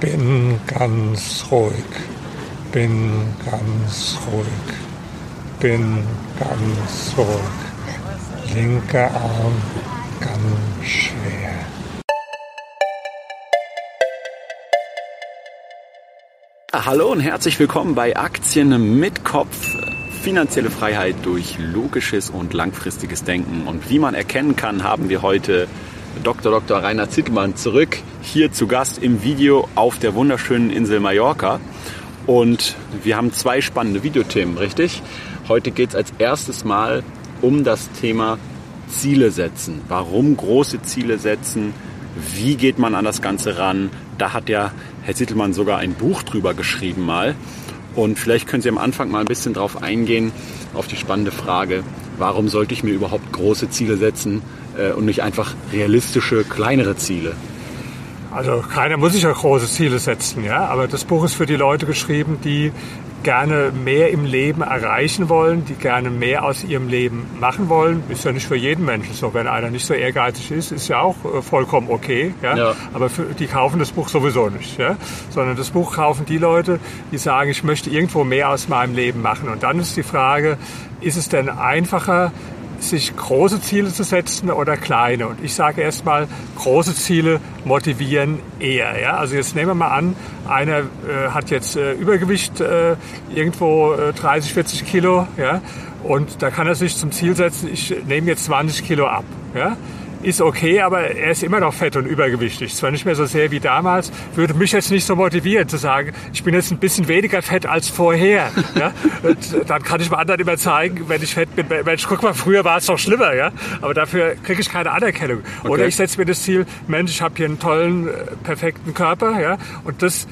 Bin ganz ruhig. Bin ganz ruhig. Bin ganz ruhig. Linker Arm ganz schwer. Hallo und herzlich willkommen bei Aktien mit Kopf. Finanzielle Freiheit durch logisches und langfristiges Denken. Und wie man erkennen kann, haben wir heute Dr. Dr. Rainer Zittelmann zurück, hier zu Gast im Video auf der wunderschönen Insel Mallorca. Und wir haben zwei spannende Videothemen, richtig? Heute geht es als erstes Mal um das Thema Ziele setzen. Warum große Ziele setzen? Wie geht man an das Ganze ran? Da hat ja Herr Zittelmann sogar ein Buch drüber geschrieben mal. Und vielleicht können Sie am Anfang mal ein bisschen darauf eingehen, auf die spannende Frage, warum sollte ich mir überhaupt große Ziele setzen äh, und nicht einfach realistische, kleinere Ziele? Also keiner muss sich ja große Ziele setzen, ja. Aber das Buch ist für die Leute geschrieben, die gerne mehr im Leben erreichen wollen, die gerne mehr aus ihrem Leben machen wollen. Ist ja nicht für jeden Menschen so. Wenn einer nicht so ehrgeizig ist, ist ja auch äh, vollkommen okay. Ja? ja. Aber für, die kaufen das Buch sowieso nicht. Ja? Sondern das Buch kaufen die Leute, die sagen, ich möchte irgendwo mehr aus meinem Leben machen. Und dann ist die Frage, ist es denn einfacher, sich große Ziele zu setzen oder kleine. Und ich sage erstmal, große Ziele motivieren eher. Ja? Also jetzt nehmen wir mal an, einer äh, hat jetzt äh, Übergewicht äh, irgendwo 30, äh, 40 Kilo. Ja? Und da kann er sich zum Ziel setzen, ich nehme jetzt 20 Kilo ab. Ja? Ist okay, aber er ist immer noch fett und übergewichtig. Zwar nicht mehr so sehr wie damals, würde mich jetzt nicht so motivieren zu sagen, ich bin jetzt ein bisschen weniger fett als vorher. Ja? dann kann ich mal anderen immer zeigen, wenn ich fett bin, Mensch, guck mal, früher war es doch schlimmer. Ja? Aber dafür kriege ich keine Anerkennung. Okay. Oder ich setze mir das Ziel, Mensch, ich habe hier einen tollen, äh, perfekten Körper ja? und das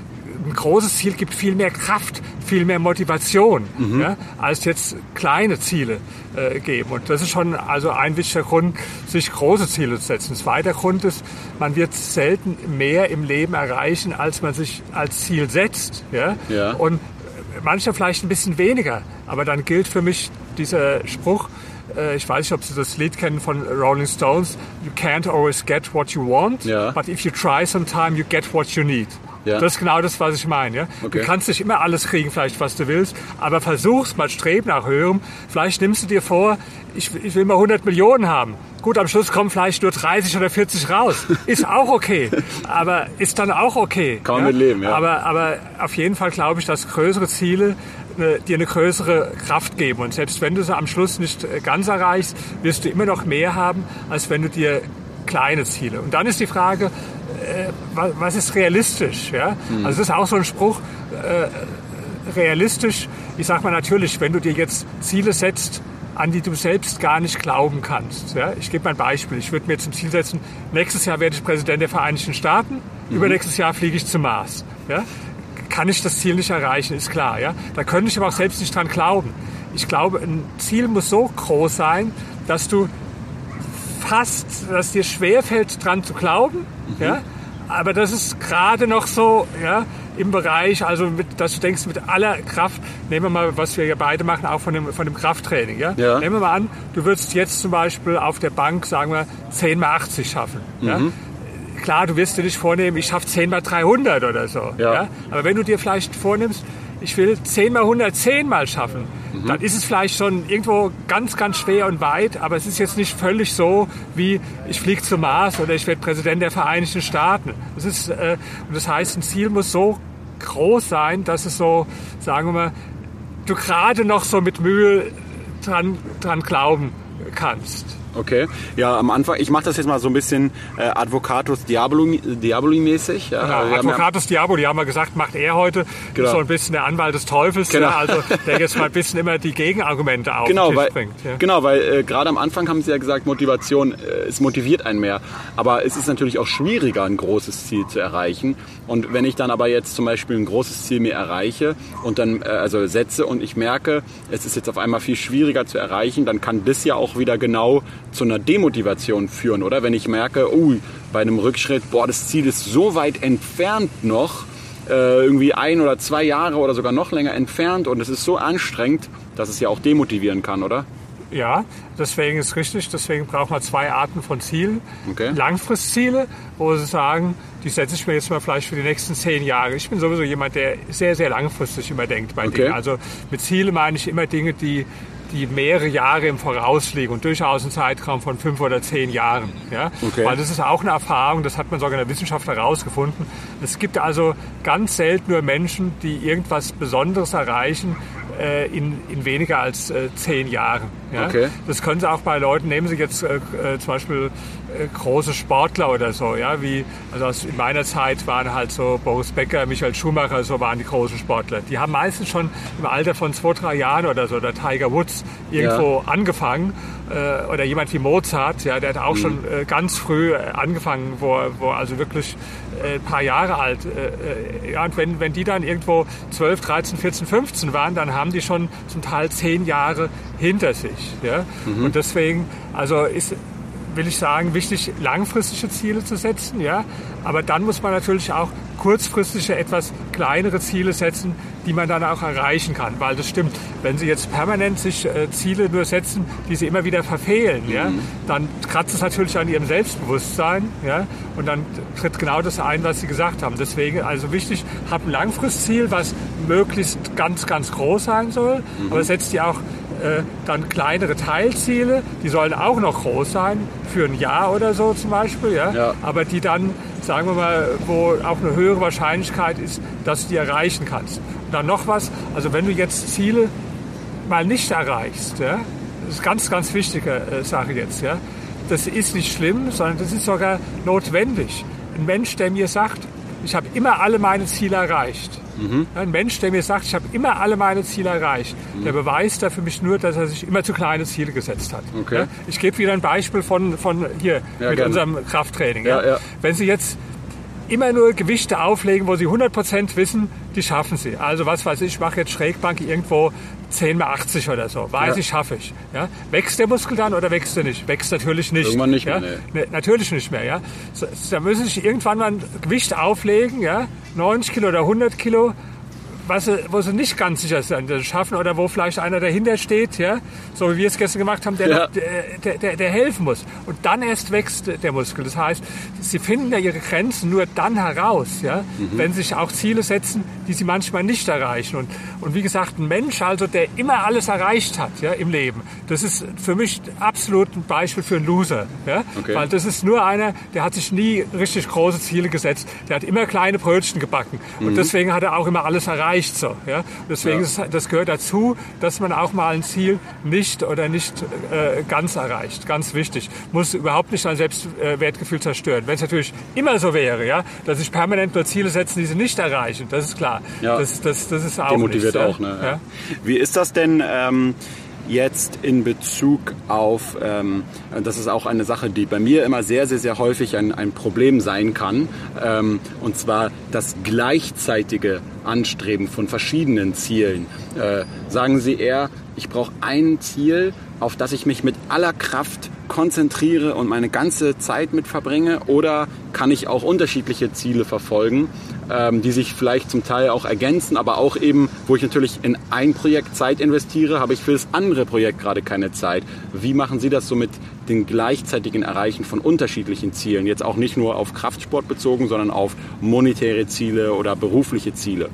ein großes Ziel gibt viel mehr Kraft, viel mehr Motivation, mhm. ja, als jetzt kleine Ziele äh, geben. Und das ist schon also ein wichtiger Grund, sich große Ziele zu setzen. Ein zweiter Grund ist, man wird selten mehr im Leben erreichen, als man sich als Ziel setzt. Ja? ja. Und manche vielleicht ein bisschen weniger. Aber dann gilt für mich dieser Spruch, äh, ich weiß nicht, ob Sie das Lied kennen von Rolling Stones, You can't always get what you want, ja. but if you try sometime, you get what you need. Ja. Das ist genau das, was ich meine. Ja? Okay. Du kannst nicht immer alles kriegen, vielleicht, was du willst, aber versuch's mal, streb nach höherem. Vielleicht nimmst du dir vor, ich, ich will mal 100 Millionen haben. Gut, am Schluss kommen vielleicht nur 30 oder 40 raus. Ist auch okay. aber ist dann auch okay. Kann man ja? mit leben, ja. Aber, aber auf jeden Fall glaube ich, dass größere Ziele eine, dir eine größere Kraft geben. Und selbst wenn du sie am Schluss nicht äh, ganz erreichst, wirst du immer noch mehr haben, als wenn du dir kleine Ziele. Und dann ist die Frage, äh, was ist realistisch? Ja? Mhm. Also das ist auch so ein Spruch, äh, realistisch, ich sage mal natürlich, wenn du dir jetzt Ziele setzt, an die du selbst gar nicht glauben kannst. Ja? Ich gebe mal ein Beispiel. Ich würde mir zum Ziel setzen, nächstes Jahr werde ich Präsident der Vereinigten Staaten, mhm. übernächstes Jahr fliege ich zum Mars. Ja? Kann ich das Ziel nicht erreichen, ist klar. Ja? Da könnte ich aber auch selbst nicht dran glauben. Ich glaube, ein Ziel muss so groß sein, dass du fast, dass dir schwerfällt, dran zu glauben. Mhm. Ja? Aber das ist gerade noch so ja, im Bereich, also mit, dass du denkst, mit aller Kraft, nehmen wir mal, was wir ja beide machen, auch von dem, von dem Krafttraining. Ja? ja. Nehmen wir mal an, du würdest jetzt zum Beispiel auf der Bank, sagen wir, 10 mal 80 schaffen. Mhm. Ja? Klar, du wirst dir nicht vornehmen, ich schaffe 10 mal 300 oder so. Ja. ja. Aber wenn du dir vielleicht vornimmst, ich will 10 mal 110 mal schaffen, mhm. dann ist es vielleicht schon irgendwo ganz, ganz schwer und weit, aber es ist jetzt nicht völlig so, wie ich fliege zum Mars oder ich werde Präsident der Vereinigten Staaten. Das ist, äh, das heißt, ein Ziel muss so groß sein, dass es so, sagen wir mal, du gerade noch so mit Mühe dran, dran glauben kannst. Okay. Ja, am Anfang, ich mache das jetzt mal so ein bisschen äh, Advocatus Diaboli, Diaboli-mäßig. Ja. Genau, also Advocatus ja, Diaboli, haben wir gesagt, macht er heute. Genau. So ein bisschen der Anwalt des Teufels, genau. ja, also der jetzt mal ein bisschen immer die Gegenargumente auf genau, weil, bringt. Ja. Genau, weil äh, gerade am Anfang haben Sie ja gesagt, Motivation, äh, es motiviert einen mehr. Aber es ist natürlich auch schwieriger, ein großes Ziel zu erreichen. Und wenn ich dann aber jetzt zum Beispiel ein großes Ziel mir erreiche und dann äh, also setze und ich merke, es ist jetzt auf einmal viel schwieriger zu erreichen, dann kann das ja auch wieder genau zu einer Demotivation führen, oder? Wenn ich merke, oh, bei einem Rückschritt, boah, das Ziel ist so weit entfernt noch, äh, irgendwie ein oder zwei Jahre oder sogar noch länger entfernt und es ist so anstrengend, dass es ja auch demotivieren kann, oder? Ja, deswegen ist richtig, deswegen braucht man zwei Arten von Zielen. Okay. Langfristziele, wo Sie sagen, die setze ich mir jetzt mal vielleicht für die nächsten zehn Jahre. Ich bin sowieso jemand, der sehr, sehr langfristig immer denkt bei Okay. Dingen. Also mit Ziele meine ich immer Dinge, die, die mehrere Jahre im Voraus liegen und durchaus einen Zeitraum von fünf oder zehn Jahren. Ja? Okay. Weil das ist auch eine Erfahrung, das hat man sogar in der Wissenschaft herausgefunden. Es gibt also ganz selten nur Menschen, die irgendwas Besonderes erreichen äh, in, in weniger als äh, zehn Jahren. Ja? Okay. Das können Sie auch bei Leuten, nehmen Sie jetzt äh, äh, zum Beispiel äh, große Sportler oder so, ja, wie, also aus, in meiner Zeit waren halt so Boris Becker, Michael Schumacher, so waren die großen Sportler. Die haben meistens schon im Alter von zwei, drei Jahren oder so, oder Tiger Woods, irgendwo angefangen. Äh, oder jemand wie Mozart, ja, der hat auch schon äh, ganz früh äh, angefangen, wo, wo also wirklich äh, ein paar Jahre alt. Äh, ja, und wenn, wenn die dann irgendwo 12, 13, 14, 15 waren, dann haben die schon zum Teil zehn Jahre hinter sich. Ja? Und deswegen, also ist, will ich sagen, wichtig, langfristige Ziele zu setzen, ja. Aber dann muss man natürlich auch kurzfristige, etwas kleinere Ziele setzen, die man dann auch erreichen kann. Weil das stimmt, wenn Sie jetzt permanent sich äh, Ziele nur setzen, die Sie immer wieder verfehlen, ja, dann kratzt es natürlich an Ihrem Selbstbewusstsein, ja. Und dann tritt genau das ein, was Sie gesagt haben. Deswegen, also wichtig, hab ein Langfristziel, was möglichst ganz, ganz groß sein soll, aber setzt die auch äh, dann kleinere Teilziele, die sollen auch noch groß sein, für ein Jahr oder so zum Beispiel, ja? Ja. aber die dann, sagen wir mal, wo auch eine höhere Wahrscheinlichkeit ist, dass du die erreichen kannst. Und dann noch was, also wenn du jetzt Ziele mal nicht erreichst, ja? das ist ganz, ganz wichtige äh, Sache jetzt, ja? das ist nicht schlimm, sondern das ist sogar notwendig. Ein Mensch, der mir sagt, ich habe immer alle meine Ziele erreicht, ein Mensch, der mir sagt, ich habe immer alle meine Ziele erreicht, der beweist da für mich nur, dass er sich immer zu kleine Ziele gesetzt hat. Okay. Ja, ich gebe wieder ein Beispiel von, von hier Ja, mit gerne. unserem Krafttraining. Ja. Wenn Sie jetzt immer nur Gewichte auflegen, wo Sie 100% wissen, die schaffen Sie. Also was weiß ich, ich mache jetzt Schrägbank irgendwo 10 mal 80 oder so. Weiß Ja. ich, schaffe ich. Ja? Wächst der Muskel dann oder wächst er nicht? Wächst natürlich nicht. Irgendwann nicht ja? mehr, Ne, natürlich nicht mehr. Ja? So, da müssen Sie sich irgendwann mal ein Gewicht auflegen, ja? 90 Kilo oder 100 Kilo, was sie, wo sie nicht ganz sicher sind, dass sie es schaffen oder wo vielleicht einer dahinter steht, ja, so wie wir es gestern gemacht haben, der, Ja. der, der, der, helfen muss. Und dann erst wächst der Muskel. Das heißt, sie finden ja ihre Grenzen nur dann heraus, ja, wenn sie sich auch Ziele setzen, die sie manchmal nicht erreichen. Und, und wie gesagt, ein Mensch, also der immer alles erreicht hat, ja, im Leben, das ist für mich absolut ein Beispiel für einen Loser, ja, Okay. weil das ist nur einer, der hat sich nie richtig große Ziele gesetzt. Der hat immer kleine Brötchen gebacken. Und deswegen hat er auch immer alles erreicht. So, ja? Und Deswegen Ja. ist, das gehört dazu, dass man auch mal ein Ziel nicht oder nicht äh, ganz erreicht. Ganz wichtig. Muss überhaupt nicht sein Selbstwertgefühl zerstören. Wenn es natürlich immer so wäre, ja, dass sich permanent nur Ziele setzen, die sie nicht erreichen, das ist klar. Ja. Das, das, das ist auch Demotiviert nichts, auch, ne? Ja? Wie ist das denn ähm, jetzt in Bezug auf, ähm, das ist auch eine Sache, die bei mir immer sehr, sehr, sehr häufig ein, ein Problem sein kann, ähm, und zwar das gleichzeitige Anstreben von verschiedenen Zielen. Äh, sagen Sie eher, ich brauche ein Ziel, auf das ich mich mit aller Kraft konzentriere und meine ganze Zeit mit verbringe, oder kann ich auch unterschiedliche Ziele verfolgen, ähm, die sich vielleicht zum Teil auch ergänzen, aber auch eben, wo ich natürlich in ein Projekt Zeit investiere, habe ich für das andere Projekt gerade keine Zeit. Wie machen Sie das so mit dem gleichzeitigen Erreichen von unterschiedlichen Zielen? Jetzt auch nicht nur auf Kraftsport bezogen, sondern auf monetäre Ziele oder berufliche Ziele.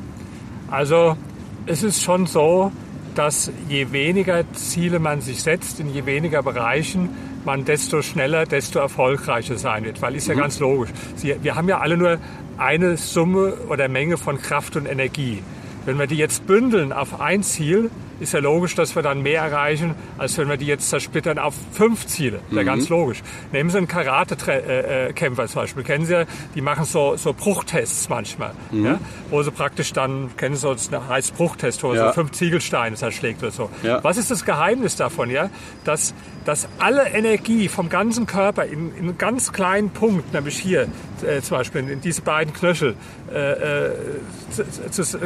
Also es ist schon so, dass je weniger Ziele man sich setzt, in je weniger Bereichen, man desto schneller, desto erfolgreicher sein wird. Weil ist ja ganz logisch. Sie, wir haben ja alle nur eine Summe oder Menge von Kraft und Energie. Wenn wir die jetzt bündeln auf ein Ziel, ist ja logisch, dass wir dann mehr erreichen, als wenn wir die jetzt zersplittern auf fünf Ziele. Ist ja ganz logisch. Nehmen Sie einen Karate-Kämpfer zum Beispiel. Kennen Sie ja, die machen so, so Bruchtests manchmal. Ja? Wo sie praktisch dann, kennen Sie so, das heißt Bruchtest, wo Ja. so fünf Ziegelsteine zerschlägt oder so. Ja. Was ist das Geheimnis davon? Ja? Dass, dass alle Energie vom ganzen Körper in, in einen ganz kleinen Punkt, nämlich hier äh, zum Beispiel in, in diese beiden Knöchel, äh, äh,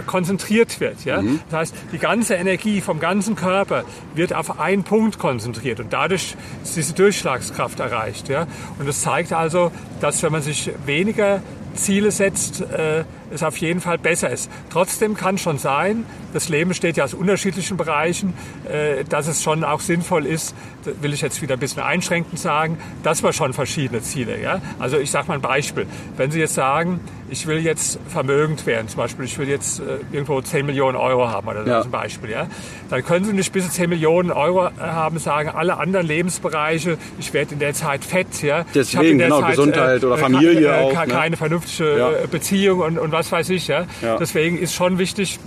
konzentriert wird. Ja? Das heißt, die ganze Energie vom ganzen Körper wird auf einen Punkt konzentriert und dadurch ist diese Durchschlagskraft erreicht. Ja? Und das zeigt also, dass wenn man sich weniger Ziele setzt, äh, es auf jeden Fall besser ist. Trotzdem kann schon sein, das Leben besteht ja aus unterschiedlichen Bereichen, äh, dass es schon auch sinnvoll ist, will ich jetzt wieder ein bisschen einschränkend sagen, dass wir schon verschiedene Ziele. Ja? Also ich sage mal ein Beispiel. Wenn Sie jetzt sagen, ich will jetzt vermögend werden, zum Beispiel, ich will jetzt äh, irgendwo 10 Millionen Euro haben oder so ja. zum Beispiel, ja, dann können Sie nicht bis zu 10 Millionen Euro haben, sagen, alle anderen Lebensbereiche, ich werde in der Zeit fett, ja. Deswegen, genau, Zeit, Gesundheit äh, oder Familie äh, auch. Keine ne? vernünftige ja. Beziehung und, und was weiß ich, ja. ja. Deswegen ist schon wichtig,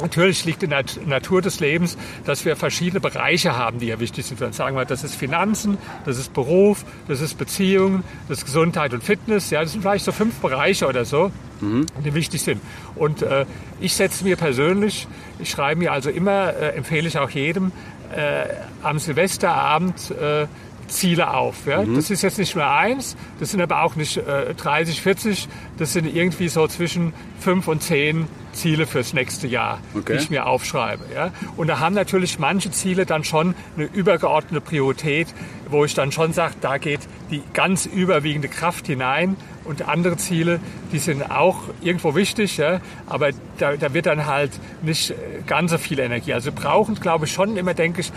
Natürlich liegt in der Natur des Lebens, dass wir verschiedene Bereiche haben, die ja wichtig sind. Dann sagen wir, das ist Finanzen, das ist Beruf, das ist Beziehungen, das ist Gesundheit und Fitness. Ja, das sind vielleicht so fünf Bereiche oder so, mhm. die wichtig sind. Und äh, ich setze mir persönlich, ich schreibe mir also immer, äh, empfehle ich auch jedem, äh, am Silvesterabend äh, Ziele auf. Ja? Mhm. Das ist jetzt nicht nur eins, das sind aber auch nicht äh, 30, 40, das sind irgendwie so zwischen fünf und zehn Ziele fürs nächste Jahr, okay. die ich mir aufschreibe. Ja? Und da haben natürlich manche Ziele dann schon eine übergeordnete Priorität, wo ich dann schon sage, da geht die ganz überwiegende Kraft hinein. Und andere Ziele, die sind auch irgendwo wichtig, ja? aber da, da wird dann halt nicht ganz so viel Energie. Also brauchen, glaube ich, schon immer, denke ich,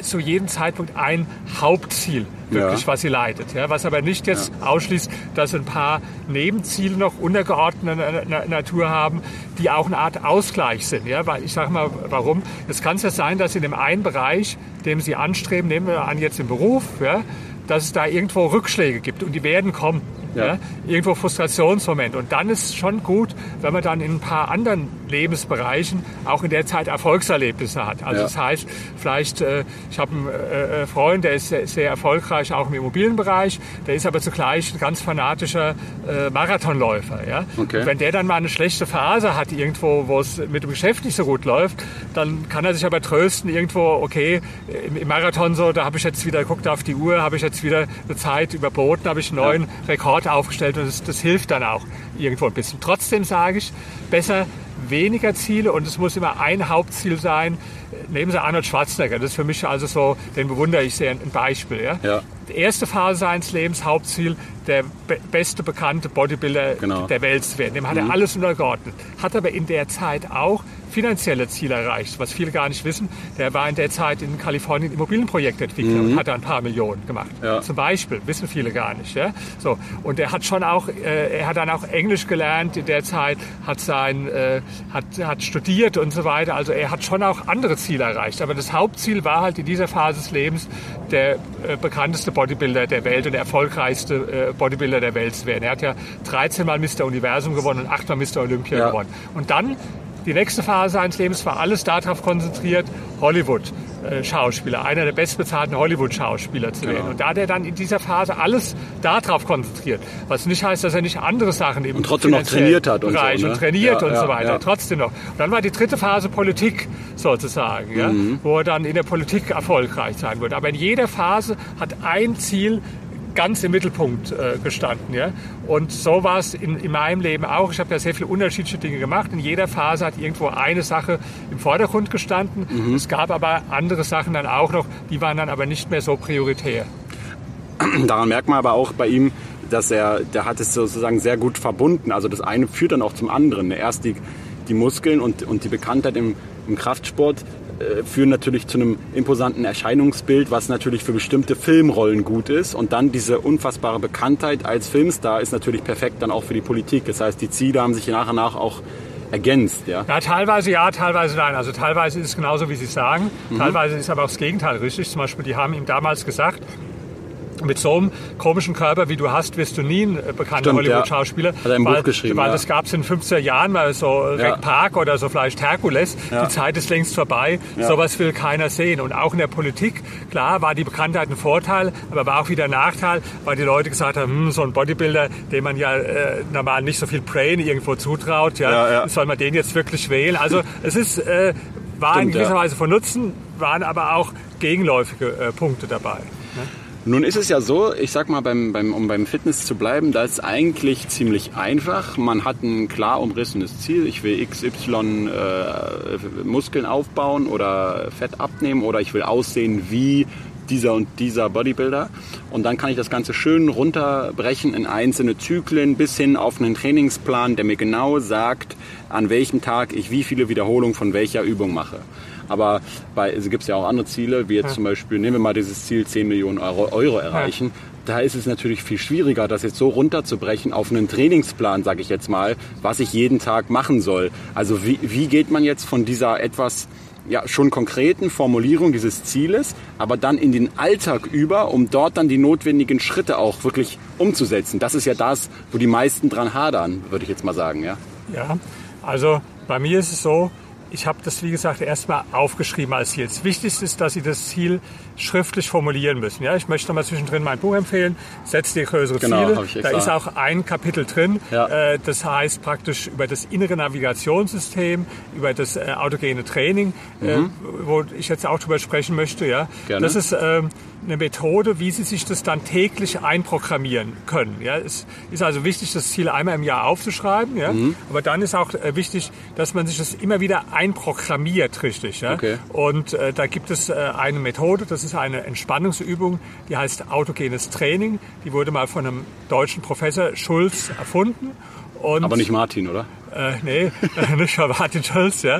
zu jedem Zeitpunkt ein Hauptziel, wirklich, ja. was sie leitet. Ja, was aber nicht jetzt ja. ausschließt, dass ein paar Nebenziele noch untergeordnete Natur haben, die auch eine Art Ausgleich sind. Ja, weil ich sage mal, warum? Es kann ja sein, dass in dem einen Bereich, dem sie anstreben, nehmen wir an jetzt im Beruf, ja, dass es da irgendwo Rückschläge gibt und die werden kommen. Ja. ja. irgendwo Frustrationsmoment. Und dann ist es schon gut, wenn man dann in ein paar anderen Lebensbereichen auch in der Zeit Erfolgserlebnisse hat. Also ja. das heißt, vielleicht, äh, ich habe einen äh, äh, Freund, der ist sehr, sehr, erfolgreich auch im Immobilienbereich, der ist aber zugleich ein ganz fanatischer äh, Marathonläufer. Ja? Okay. wenn der dann mal eine schlechte Phase hat irgendwo, wo es mit dem Geschäft nicht so gut läuft, dann kann er sich aber trösten irgendwo, okay, im, im Marathon so, da habe ich jetzt wieder, guckt auf die Uhr, habe ich jetzt wieder eine Zeit überboten, habe ich einen neuen ja. Rekord aufgestellt und das, das hilft dann auch irgendwo ein bisschen. Trotzdem sage ich, besser weniger Ziele und es muss immer ein Hauptziel sein. Nehmen Sie Arnold Schwarzenegger, das ist für mich also so, den bewundere ich sehr, ein Beispiel. Ja? ja. Die erste Phase seines Lebens, Hauptziel, der be beste bekannte Bodybuilder genau. der Welt zu werden. Dem hat mhm. er alles untergeordnet. Hat aber in der Zeit auch finanzielle Ziele erreicht, was viele gar nicht wissen. Der war in der Zeit in Kalifornien Immobilienprojektentwickler mhm. und hat da ein paar Millionen gemacht. Ja. Zum Beispiel, wissen viele gar nicht. Ja? So, und er hat schon auch, äh, er hat dann auch Englisch gelernt in der Zeit, hat sein, äh, hat, hat studiert und so weiter. Also er hat schon auch andere Ziele erreicht. Aber das Hauptziel war halt in dieser Phase des Lebens der äh, bekannteste Bodybuilder der Welt und der erfolgreichste äh, Bodybuilder der Welt zu werden. Er hat ja 13 Mal Mr. Universum gewonnen und 8 Mal Mr. Olympia ja. gewonnen. Und dann die nächste Phase seines Lebens war alles darauf konzentriert, Hollywood-Schauspieler, einer der bestbezahlten Hollywood-Schauspieler zu werden. Genau. Und da hat er dann in dieser Phase alles darauf konzentriert. Was nicht heißt, dass er nicht andere Sachen im und trotzdem noch trainiert hat und, Bereich so, ne? und trainiert ja, und ja, so weiter. Ja. Trotzdem noch. Und dann war die dritte Phase Politik sozusagen, mhm. wo er dann in der Politik erfolgreich sein wird. Aber in jeder Phase hat ein Ziel ganz im Mittelpunkt äh, gestanden. Ja? Und so war es in, in meinem Leben auch. Ich habe ja sehr viele unterschiedliche Dinge gemacht. In jeder Phase hat irgendwo eine Sache im Vordergrund gestanden. Mhm. Es gab aber andere Sachen dann auch noch, die waren dann aber nicht mehr so prioritär. Daran merkt man aber auch bei ihm, dass er, der hat es sozusagen sehr gut verbunden. Also das eine führt dann auch zum anderen. Erst die, die Muskeln und, und die Bekanntheit im, im Kraftsport äh, führen natürlich zu einem imposanten Erscheinungsbild, was natürlich für bestimmte Filmrollen gut ist. Und dann diese unfassbare Bekanntheit als Filmstar ist natürlich perfekt dann auch für die Politik. Das heißt, die Ziele haben sich nach und nach auch ergänzt, ja? Ja, teilweise ja, teilweise nein. Also teilweise ist es genauso, wie Sie sagen. Mhm. Teilweise ist aber auch das Gegenteil richtig. Zum Beispiel, die haben ihm damals gesagt, mit so einem komischen Körper, wie du hast, wirst du nie ein äh, bekannter Hollywood-Schauspieler. Ja. Hat er ein weil, Buch geschrieben. Weil ja. das gab es in 50er Jahren mal so ja. Rick Park oder so vielleicht Herkules. Ja. Die Zeit ist längst vorbei. Ja. Sowas will keiner sehen. Und auch in der Politik, klar, war die Bekanntheit ein Vorteil, aber war auch wieder ein Nachteil, weil die Leute gesagt haben, hm, so ein Bodybuilder, dem man ja äh, normal nicht so viel Brain irgendwo zutraut, ja, ja, soll man den jetzt wirklich wählen? Also es ist, äh, war Stimmt, in gewisser Weise von Nutzen, waren aber auch gegenläufige äh, Punkte dabei. Ne? Nun ist es ja so, ich sag mal, beim, beim, um beim Fitness zu bleiben, da ist eigentlich ziemlich einfach. Man hat ein klar umrissenes Ziel. Ich will XY äh, Muskeln aufbauen oder Fett abnehmen oder ich will aussehen wie dieser und dieser Bodybuilder. Und dann kann ich das Ganze schön runterbrechen in einzelne Zyklen bis hin auf einen Trainingsplan, der mir genau sagt, an welchem Tag ich wie viele Wiederholungen von welcher Übung mache. Aber bei, also gibt es ja auch andere Ziele, wie jetzt zum Beispiel, nehmen wir mal dieses Ziel 10 Millionen Euro, Euro erreichen. Da ist es natürlich viel schwieriger, das jetzt so runterzubrechen auf einen Trainingsplan, sage ich jetzt mal, was ich jeden Tag machen soll. Also wie, wie geht man jetzt von dieser etwas ja, schon konkreten Formulierung dieses Zieles, aber dann in den Alltag über, um dort dann die notwendigen Schritte auch wirklich umzusetzen. Das ist ja das, wo die meisten dran hadern, würde ich jetzt mal sagen. Ja, ja also bei mir ist es so, ich habe das, wie gesagt, erstmal aufgeschrieben als Ziel. Das Wichtigste ist, dass Sie das Ziel schriftlich formulieren müssen. Ja, ich möchte mal zwischendrin mein Buch empfehlen, Setz dir größere genau, Ziele. Da ist auch ein Kapitel drin. Ja. Äh, das heißt praktisch über das innere Navigationssystem, über das äh, autogene Training, äh, mhm. wo ich jetzt auch drüber sprechen möchte. Ja, Gerne. Das ist ähm, eine Methode, wie Sie sich das dann täglich einprogrammieren können. Ja, es ist also wichtig, das Ziel einmal im Jahr aufzuschreiben. Ja, mhm. aber dann ist auch wichtig, dass man sich das immer wieder einprogrammiert, richtig. Ja? Okay. Und äh, da gibt es äh, eine Methode, das ist eine Entspannungsübung, die heißt autogenes Training. Die wurde mal von einem deutschen Professor Schulz erfunden. Und, Aber nicht Martin, oder? Äh, nee, nicht Martin Schulz, ja.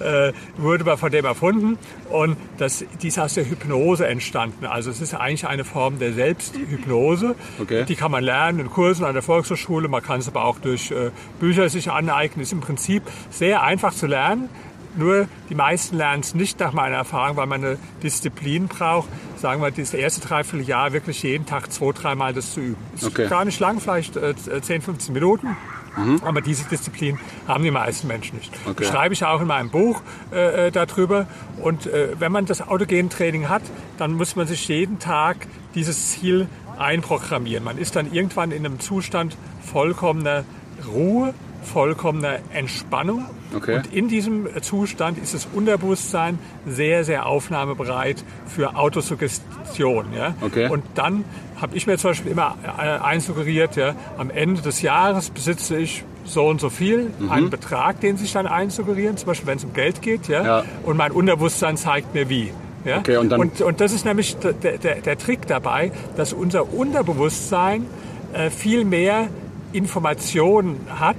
Äh, wurde mal von dem erfunden. Und das, die ist aus der Hypnose entstanden. Also es ist eigentlich eine Form der Selbsthypnose. Okay. Die kann man lernen in Kursen an der Volkshochschule. Man kann es aber auch durch äh, Bücher sich aneignen. Ist im Prinzip sehr einfach zu lernen. Nur die meisten lernen es nicht nach meiner Erfahrung, weil man eine Disziplin braucht. Sagen wir, das erste Dreivierteljahr wirklich jeden Tag zwei, dreimal das zu üben. Ist okay. gar nicht lang, vielleicht äh, 10, 15 Minuten. Mhm. Aber diese Disziplin haben die meisten Menschen nicht. Okay. Das schreibe ich auch in meinem Buch äh, äh darüber. Und äh, wenn man das autogene Training hat, dann muss man sich jeden Tag dieses Ziel einprogrammieren. Man ist dann irgendwann in einem Zustand vollkommener Ruhe, vollkommener Entspannung. Okay. Und in diesem Zustand ist das Unterbewusstsein sehr, sehr aufnahmebereit für Autosuggestion. Ja? Okay. Und dann habe ich mir zum Beispiel immer äh, einsuggeriert, ja, am Ende des Jahres besitze ich so und so viel, mhm. einen Betrag, den sich dann einsuggerieren, zum Beispiel wenn es um Geld geht, ja, ja. und mein Unterbewusstsein zeigt mir wie. Ja? Okay, und, dann und, und das ist nämlich der, der, der Trick dabei, dass unser Unterbewusstsein äh, viel mehr Informationen hat,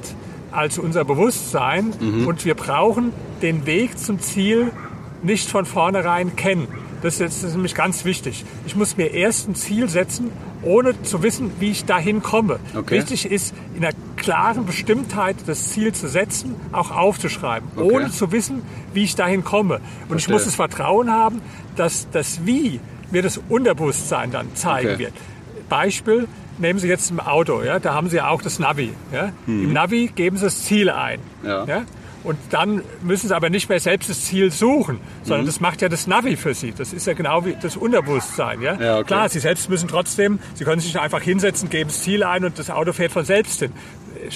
als unser Bewusstsein mhm. und wir brauchen den Weg zum Ziel nicht von vornherein kennen. Das ist, das ist nämlich ganz wichtig. Ich muss mir erst ein Ziel setzen, ohne zu wissen, wie ich dahin komme. Okay. Wichtig ist, in einer klaren Bestimmtheit das Ziel zu setzen, auch aufzuschreiben, okay. ohne zu wissen, wie ich dahin komme. Und Verstehe. ich muss das Vertrauen haben, dass das Wie mir das Unterbewusstsein dann zeigen okay. wird. Beispiel, nehmen Sie jetzt im Auto, ja, da haben Sie ja auch das Navi. Ja? Hm. Im Navi geben Sie das Ziel ein. Ja. ja. Und dann müssen Sie aber nicht mehr selbst das Ziel suchen, sondern mhm. das macht ja das Navi für Sie. Das ist ja genau wie das Unterbewusstsein. Ja? ja okay. Klar, Sie selbst müssen trotzdem, Sie können sich einfach hinsetzen, geben das Ziel ein und das Auto fährt von selbst hin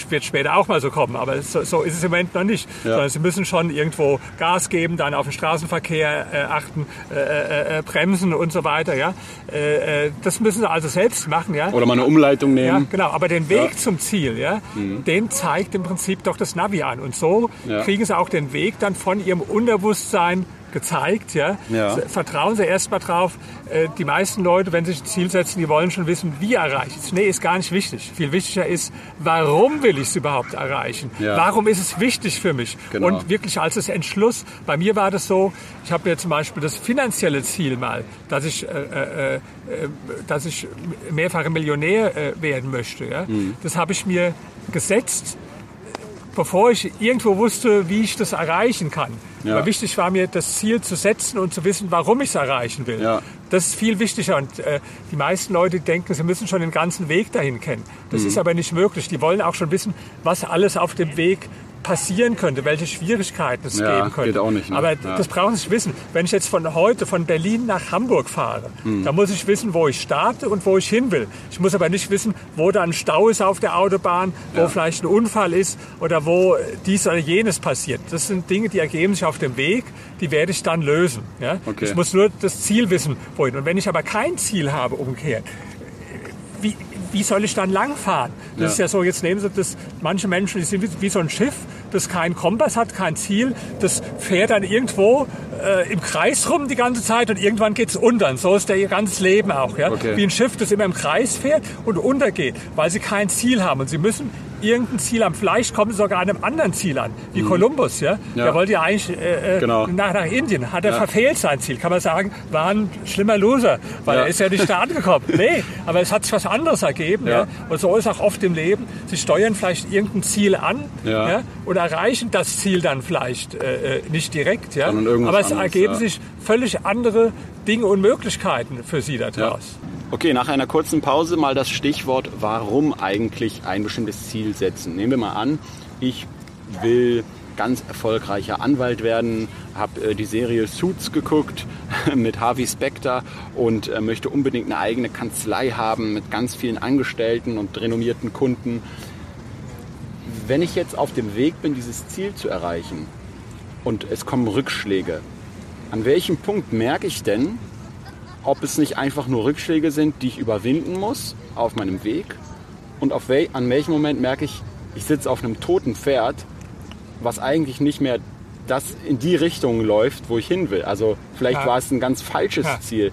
wird später auch mal so kommen, aber so, so ist es im Moment noch nicht. Ja. Sondern sie müssen schon irgendwo Gas geben, dann auf den Straßenverkehr äh, achten, äh, äh, äh bremsen und so weiter. Ja, äh, äh, das müssen sie also selbst machen. Ja, oder mal eine Umleitung nehmen. Ja, genau. Aber den Weg ja. zum Ziel, ja, mhm. den zeigt im Prinzip doch das Navi an. Und so ja. kriegen sie auch den Weg dann von ihrem Unterbewusstsein gezeigt. Ja? ja. Vertrauen Sie erst mal drauf. Äh, die meisten Leute, wenn sie sich ein Ziel setzen, die wollen schon wissen, wie erreiche ich es. Nee, ist gar nicht wichtig. Viel wichtiger ist, warum will ich es überhaupt erreichen? Ja. Warum ist es wichtig für mich? Genau. Und wirklich als das Entschluss. Bei mir war das so, ich habe mir zum Beispiel das finanzielle Ziel mal, dass ich, äh, äh, äh dass ich mehrfache Millionär äh, werden möchte. Ja? Mhm. Das habe ich mir gesetzt bevor ich irgendwo wusste, wie ich das erreichen kann. Ja. Aber wichtig war mir, das Ziel zu setzen und zu wissen, warum ich es erreichen will. Ja. Das ist viel wichtiger. Und äh, die meisten Leute denken, sie müssen schon den ganzen Weg dahin kennen. Das mhm. ist aber nicht möglich. Die wollen auch schon wissen, was alles auf dem Weg passieren könnte, welche Schwierigkeiten es ja, geben könnte. Geht auch nicht, ne? Aber ja. das brauchen Sie wissen. Wenn ich jetzt von heute von Berlin nach Hamburg fahre, hm. dann muss ich wissen, wo ich starte und wo ich hin will. Ich muss aber nicht wissen, wo da ein Stau ist auf der Autobahn, wo ja. vielleicht ein Unfall ist oder wo dies oder jenes passiert. Das sind Dinge, die ergeben sich auf dem Weg, die werde ich dann lösen. Ja? Okay. Ich muss nur das Ziel wissen, wohin. Und wenn ich aber kein Ziel habe, umgekehrt, wie, soll ich dann langfahren? Das ja. ist ja so, jetzt nehmen Sie das, manche Menschen, die sind wie, wie, so ein Schiff, das keinen Kompass hat, kein Ziel, das fährt dann irgendwo äh, im Kreis rum die ganze Zeit und irgendwann geht's unter. Und so ist der ihr ganzes Leben auch. Ja? Okay. Wie ein Schiff, das immer im Kreis fährt und untergeht, weil sie kein Ziel haben. Und sie müssen irgendein Ziel haben. Vielleicht kommen sie sogar an einem anderen Ziel an, wie Kolumbus. Ja? Ja. Der wollte ja eigentlich äh, äh, Genau. nach, nach Indien. Hat er verfehlt sein Ziel. Kann man sagen, war ein schlimmer Loser, weil Ja. er ist ja nicht da angekommen. Nee, aber es hat sich was anderes ergeben. Ja. Ja. Und so ist auch oft im Leben. Sie steuern vielleicht irgendein Ziel an Ja. Ja, und erreichen das Ziel dann vielleicht äh, äh, nicht direkt. Ja. Aber es anderes, ergeben ja. sich völlig andere Dinge und Möglichkeiten für Sie daraus. Okay, nach einer kurzen Pause mal das Stichwort, warum eigentlich ein bestimmtes Ziel setzen. Nehmen wir mal an, ich will ganz erfolgreicher Anwalt werden, habe äh, die Serie Suits geguckt mit Harvey Specter und äh, möchte unbedingt eine eigene Kanzlei haben mit ganz vielen Angestellten und renommierten Kunden. Wenn ich jetzt auf dem Weg bin, dieses Ziel zu erreichen und es kommen Rückschläge, an welchem Punkt merke ich denn, ob es nicht einfach nur Rückschläge sind, die ich überwinden muss auf meinem Weg und auf wel an welchem Moment merke ich, ich sitze auf einem toten Pferd, was eigentlich nicht mehr das in die Richtung läuft, wo ich hin will. Also vielleicht Ja. war es ein ganz falsches Ja. Ziel.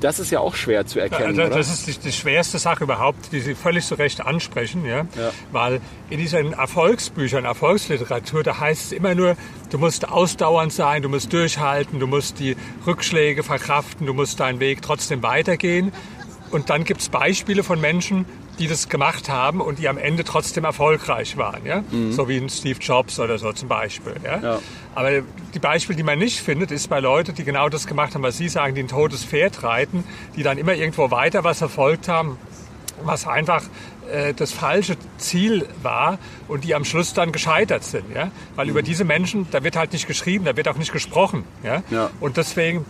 Das ist ja auch schwer zu erkennen, Also, oder? das ist die, die schwerste Sache überhaupt, die Sie völlig zu Recht ansprechen. Ja? Ja. Weil in diesen Erfolgsbüchern, Erfolgsliteratur, da heißt es immer nur, du musst ausdauernd sein, du musst durchhalten, du musst die Rückschläge verkraften, du musst deinen Weg trotzdem weitergehen. Und dann gibt es Beispiele von Menschen, die das gemacht haben und die am Ende trotzdem erfolgreich waren. Ja? So wie ein Steve Jobs oder so zum Beispiel. Ja? Mhm. Ja. Aber die Beispiele, die man nicht findet, ist bei Leuten, die genau das gemacht haben, was Sie sagen, die ein totes Pferd reiten, die dann immer irgendwo weiter was verfolgt haben, was einfach äh, das falsche Ziel war und die am Schluss dann gescheitert sind. Ja? Weil über diese Menschen, da wird halt nicht geschrieben, da wird auch nicht gesprochen. Ja? Ja. Und deswegen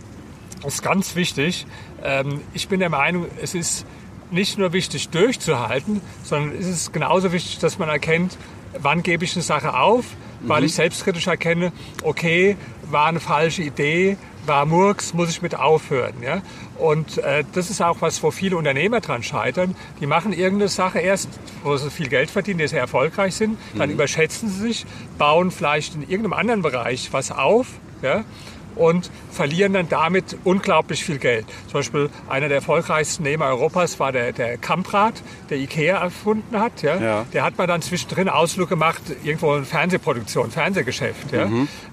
ist ganz wichtig, ähm, ich bin der Meinung, es ist nicht nur wichtig durchzuhalten, sondern es ist genauso wichtig, dass man erkennt, wann gebe ich eine Sache auf, weil ich selbstkritisch erkenne, okay, war eine falsche Idee, war Murks, muss ich mit aufhören. Ja? Und äh, das ist auch was, wo viele Unternehmer dran scheitern. Die machen irgendeine Sache erst, wo sie viel Geld verdienen, die sehr erfolgreich sind, dann überschätzen sie sich, bauen vielleicht in irgendeinem anderen Bereich was auf. Ja? Und verlieren dann damit unglaublich viel Geld. Zum Beispiel einer der erfolgreichsten Nehmer Europas war der, der Kamprad, der Ikea erfunden hat. Ja? Ja. Der hat mal dann zwischendrin Ausflug gemacht, irgendwo eine Fernsehproduktion, Fernsehgeschäft. Ja?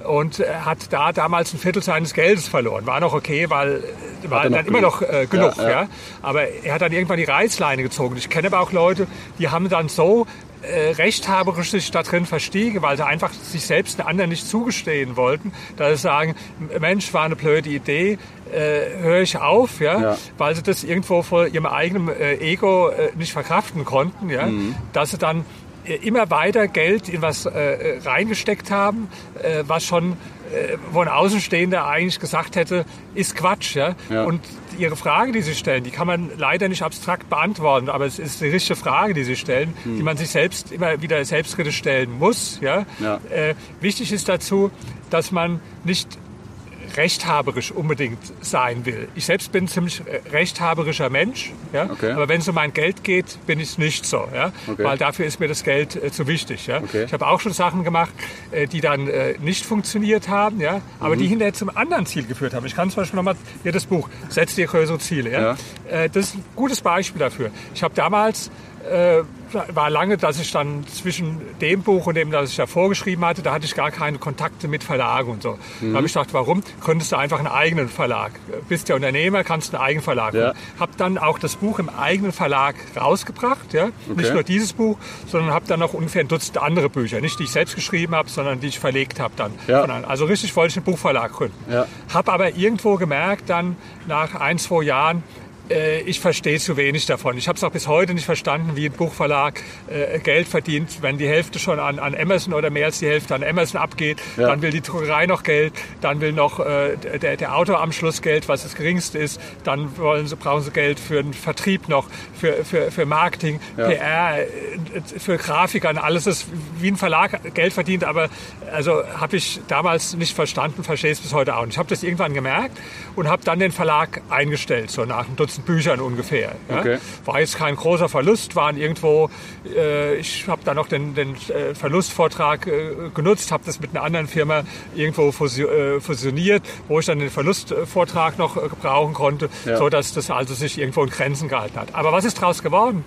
Und äh, hat da damals ein Viertel seines Geldes verloren. War noch okay, weil war dann immer genug. noch äh, genug. Ja, ja. Aber er hat dann irgendwann die Reißleine gezogen. Ich kenne aber auch Leute, die haben dann so äh, rechthaberisch sich da drin verstiegen, weil sie einfach sich selbst den anderen nicht zugestehen wollten, dass sie sagen, Mensch, war eine blöde Idee, äh, höre ich auf, ja? Ja. weil sie das irgendwo vor ihrem eigenen äh, Ego äh, nicht verkraften konnten, ja? Mhm. dass sie dann immer weiter Geld in was äh, äh, reingesteckt haben, äh, was schon äh, ein Außenstehender eigentlich gesagt hätte, ist Quatsch. Ja? Ja. Und Ihre Frage, die Sie stellen, die kann man leider nicht abstrakt beantworten, aber es ist die richtige Frage, die Sie stellen, die man sich selbst immer wieder selbstkritisch stellen muss. Ja? Ja. Äh, wichtig ist dazu, dass man nicht rechthaberisch unbedingt sein will. Ich selbst bin ein ziemlich rechthaberischer Mensch, ja? Okay. aber wenn es um mein Geld geht, bin ich es nicht so, ja? Okay. weil dafür ist mir das Geld äh, zu wichtig. Ja? Okay. Ich habe auch schon Sachen gemacht, äh, die dann äh, nicht funktioniert haben, ja? aber Mhm. die hinterher zum anderen Ziel geführt haben. Ich kann zum Beispiel nochmal hier das Buch Setz dir größere Ziele. Ja? Ja. Äh, das ist ein gutes Beispiel dafür. Ich habe damals äh, war lange, dass ich dann zwischen dem Buch und dem, das ich davor geschrieben hatte, da hatte ich gar keine Kontakte mit Verlagen und so. Da habe ich gedacht, warum? Gründest du einfach einen eigenen Verlag. Bist ja Unternehmer, kannst einen eigenen Verlag. Ja. gründen. Hab dann auch das Buch im eigenen Verlag rausgebracht, ja. Nicht nur dieses Buch, sondern habe dann noch ungefähr ein Dutzend andere Bücher, nicht die ich selbst geschrieben habe, sondern die ich verlegt habe dann. Ja. Also richtig wollte ich einen Buchverlag gründen. Ja. Habe aber irgendwo gemerkt, dann nach ein, zwei Jahren, äh, ich verstehe zu wenig davon. Ich habe es auch bis heute nicht verstanden, wie ein Buchverlag äh, Geld verdient, wenn die Hälfte schon an, an Amazon oder mehr als die Hälfte an Amazon abgeht. Ja. Dann will die Druckerei noch Geld, dann will noch äh, der, der Autor am Schluss Geld, was das geringste ist. Dann wollen sie, brauchen sie Geld für den Vertrieb noch, für, für, für Marketing, PR, äh, für Grafikern. Alles ist wie ein Verlag Geld verdient, aber also habe ich damals nicht verstanden, verstehe es bis heute auch nicht. Ich habe das irgendwann gemerkt und habe dann den Verlag eingestellt, so nach einem Dutzend 15 Büchern ungefähr. Okay. War jetzt kein großer Verlust, waren irgendwo, äh, ich habe da noch den, den äh, Verlustvortrag äh, genutzt, habe das mit einer anderen Firma irgendwo äh, fusioniert, wo ich dann den Verlustvortrag noch äh, gebrauchen konnte, Ja. so dass das also sich irgendwo in Grenzen gehalten hat. Aber was ist daraus geworden?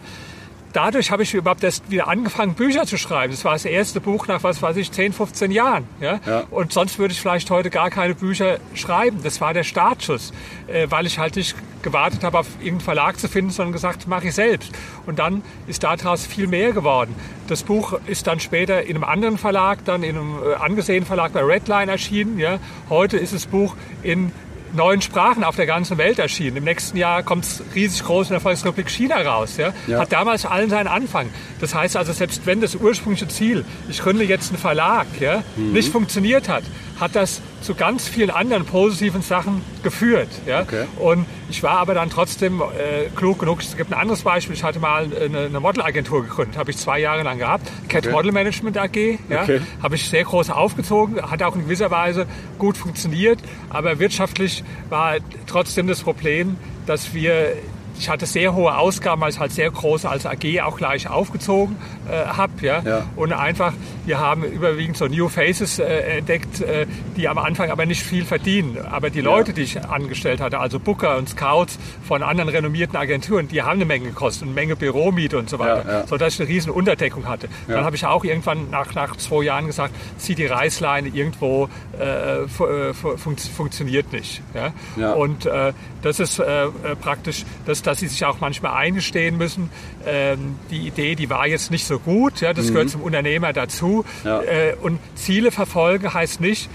Dadurch habe ich überhaupt erst wieder angefangen, Bücher zu schreiben. Das war das erste Buch nach, was weiß ich, 10, 15 Jahren. Ja? Ja. Und sonst würde ich vielleicht heute gar keine Bücher schreiben. Das war der Startschuss, äh, weil ich halt nicht gewartet habe, auf irgendeinen Verlag zu finden, sondern gesagt, mache ich selbst. Und dann ist daraus viel mehr geworden. Das Buch ist dann später in einem anderen Verlag, dann in einem äh, angesehenen Verlag bei Redline erschienen. Ja? Heute ist das Buch in neun Sprachen auf der ganzen Welt erschienen. Im nächsten Jahr kommt es riesig groß in der Volksrepublik China raus. Ja? Ja. Hat damals allen seinen Anfang. Das heißt also, selbst wenn das ursprüngliche Ziel, ich gründe jetzt einen Verlag, ja, Mhm. nicht funktioniert hat, hat das zu ganz vielen anderen positiven Sachen geführt. Ja? Okay. Und ich war aber dann trotzdem äh, klug genug. Es gibt ein anderes Beispiel. Ich hatte mal eine, eine Modelagentur gegründet, habe ich zwei Jahre lang gehabt. Cat Okay. Model Management AG. Ja? Okay. Habe ich sehr groß aufgezogen, hat auch in gewisser Weise gut funktioniert. Aber wirtschaftlich war trotzdem das Problem, dass wir ich hatte sehr hohe Ausgaben, weil ich halt sehr groß als AG auch gleich aufgezogen äh, habe. Ja? Ja. Und einfach, wir haben überwiegend so New Faces äh, entdeckt, äh, die am Anfang aber nicht viel verdienen. Aber die Leute, die ich angestellt hatte, also Booker und Scouts von anderen renommierten Agenturen, die haben eine Menge gekostet, eine Menge Büromiete und so weiter, Ja, ja. sodass ich eine riesen Unterdeckung hatte. Dann habe ich auch irgendwann nach, nach zwei Jahren gesagt, zieh die Reißleine irgendwo, äh, fu äh, fu funkt funktioniert nicht. Ja? Ja. Und äh, das ist äh, äh, dass, sie sich auch manchmal eingestehen müssen. Ähm, die Idee, die war jetzt nicht so gut. Ja, das gehört zum Unternehmer dazu. Mhm. Ja. Äh, und Ziele verfolgen heißt nicht,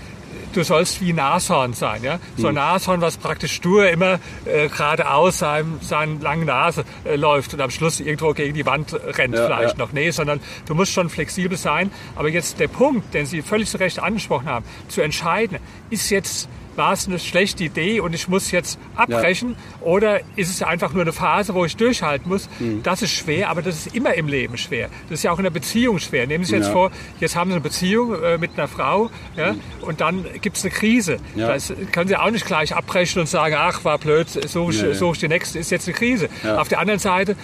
du sollst wie Nashorn sein. Ja? So ein Nashorn, was praktisch stur immer äh, geradeaus seinem, seinen langen Nase äh, läuft und am Schluss irgendwo gegen die Wand rennt Ja, vielleicht ja. noch. Nee, sondern du musst schon flexibel sein. Aber jetzt der Punkt, den Sie völlig zu Recht angesprochen haben, zu entscheiden, ist jetzt war es eine schlechte Idee und ich muss jetzt abbrechen oder ist es einfach nur eine Phase, wo ich durchhalten muss? Mhm. Das ist schwer, aber das ist immer im Leben schwer. Das ist ja auch in der Beziehung schwer. Nehmen Sie sich jetzt Ja. vor, jetzt haben Sie eine Beziehung äh, mit einer Frau ja, und dann gibt es eine Krise. Ja. Das können Sie auch nicht gleich abbrechen und sagen, ach, war blöd, suche ich, Nee. suche ich die nächste, ist jetzt eine Krise. Ja. Auf der anderen Seite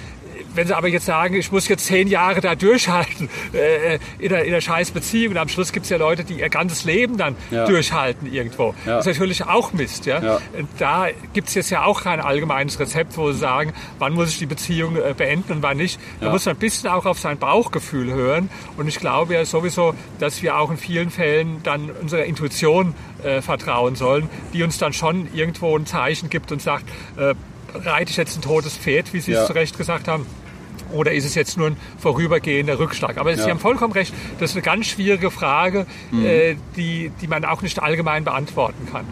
wenn sie aber jetzt sagen, ich muss jetzt zehn Jahre da durchhalten äh, in, einer, in einer scheiß Beziehung und am Schluss gibt es ja Leute, die ihr ganzes Leben dann Ja. durchhalten irgendwo. Ja. Das ist natürlich auch Mist. Ja? Ja. Da gibt es jetzt ja auch kein allgemeines Rezept, wo sie sagen, wann muss ich die Beziehung äh, beenden und wann nicht. Da muss man ein bisschen auch auf sein Bauchgefühl hören. Und ich glaube ja sowieso, dass wir auch in vielen Fällen dann unserer Intuition äh, vertrauen sollen, die uns dann schon irgendwo ein Zeichen gibt und sagt, äh, reite ich jetzt ein totes Pferd, wie Sie es zu Recht gesagt haben. Oder ist es jetzt nur ein vorübergehender Rückschlag? Aber Sie Ja. haben vollkommen recht, das ist eine ganz schwierige Frage, Mhm. äh, die, die man auch nicht allgemein beantworten kann.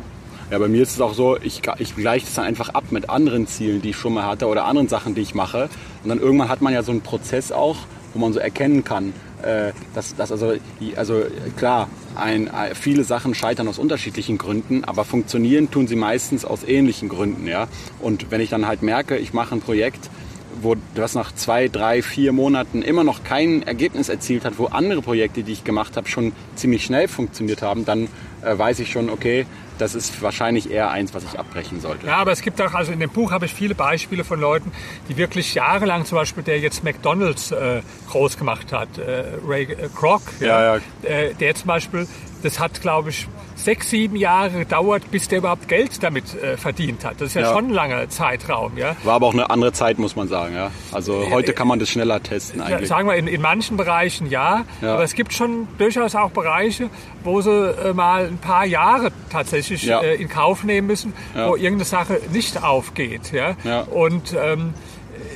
Ja, bei mir ist es auch so, ich, ich gleiche das dann einfach ab mit anderen Zielen, die ich schon mal hatte oder anderen Sachen, die ich mache. Und dann irgendwann hat man ja so einen Prozess auch, wo man so erkennen kann, äh, dass, dass also, also klar, ein, äh, viele Sachen scheitern aus unterschiedlichen Gründen, aber funktionieren tun sie meistens aus ähnlichen Gründen. Ja? Und wenn ich dann halt merke, ich mache ein Projekt, wo das nach zwei, drei, vier Monaten immer noch kein Ergebnis erzielt hat, wo andere Projekte, die ich gemacht habe, schon ziemlich schnell funktioniert haben, dann äh, weiß ich schon, okay, das ist wahrscheinlich eher eins, was ich abbrechen sollte. Ja, aber es gibt auch, also in dem Buch habe ich viele Beispiele von Leuten, die wirklich jahrelang, zum Beispiel der jetzt McDonalds äh, groß gemacht hat, äh, Ray äh, Kroc, Ja, ja. Äh, der zum Beispiel, das hat, glaube ich, sechs, sieben Jahre gedauert, bis der überhaupt Geld damit äh, verdient hat. Das ist ja, Ja. schon ein langer Zeitraum, ja. War aber auch eine andere Zeit, muss man sagen. Ja? Also heute kann man das schneller testen eigentlich. Sagen wir, in, in manchen Bereichen ja, Ja. aber es gibt schon durchaus auch Bereiche, wo sie äh, mal ein paar Jahre tatsächlich äh, in Kauf nehmen müssen, wo irgendeine Sache nicht aufgeht. Ja. Und ähm,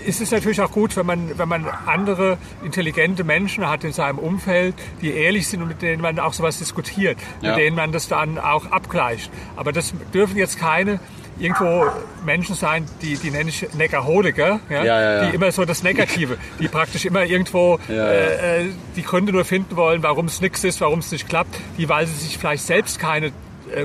es ist natürlich auch gut, wenn man, wenn man andere intelligente Menschen hat in seinem Umfeld, die ehrlich sind und mit denen man auch sowas diskutiert, Ja. mit denen man das dann auch abgleicht. Aber das dürfen jetzt keine irgendwo Menschen sein, die, die nenne ich Neckerholiker, ja? Ja, ja, die immer so das Negative, die praktisch immer irgendwo. Äh, äh, die Gründe nur finden wollen, warum es nichts ist, warum es nicht klappt, die, weil sie sich vielleicht selbst keine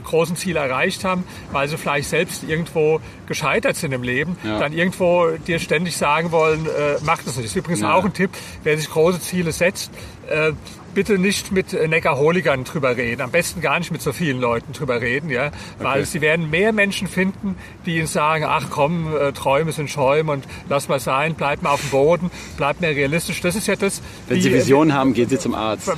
großen Ziele erreicht haben, weil sie vielleicht selbst irgendwo gescheitert sind im Leben, Ja. dann irgendwo dir ständig sagen wollen, äh, mach das nicht. Das ist übrigens Ja. auch ein Tipp, wer sich große Ziele setzt, äh, bitte nicht mit Neckerholigern drüber reden. Am besten gar nicht mit so vielen Leuten drüber reden, ja. Weil okay. sie werden mehr Menschen finden, die ihnen sagen, ach komm, äh, Träume sind Schäume und lass mal sein, bleib mal auf dem Boden, bleib mehr realistisch. Das ist ja das. Wenn die, Sie Visionen äh, haben, gehen Sie zum Arzt.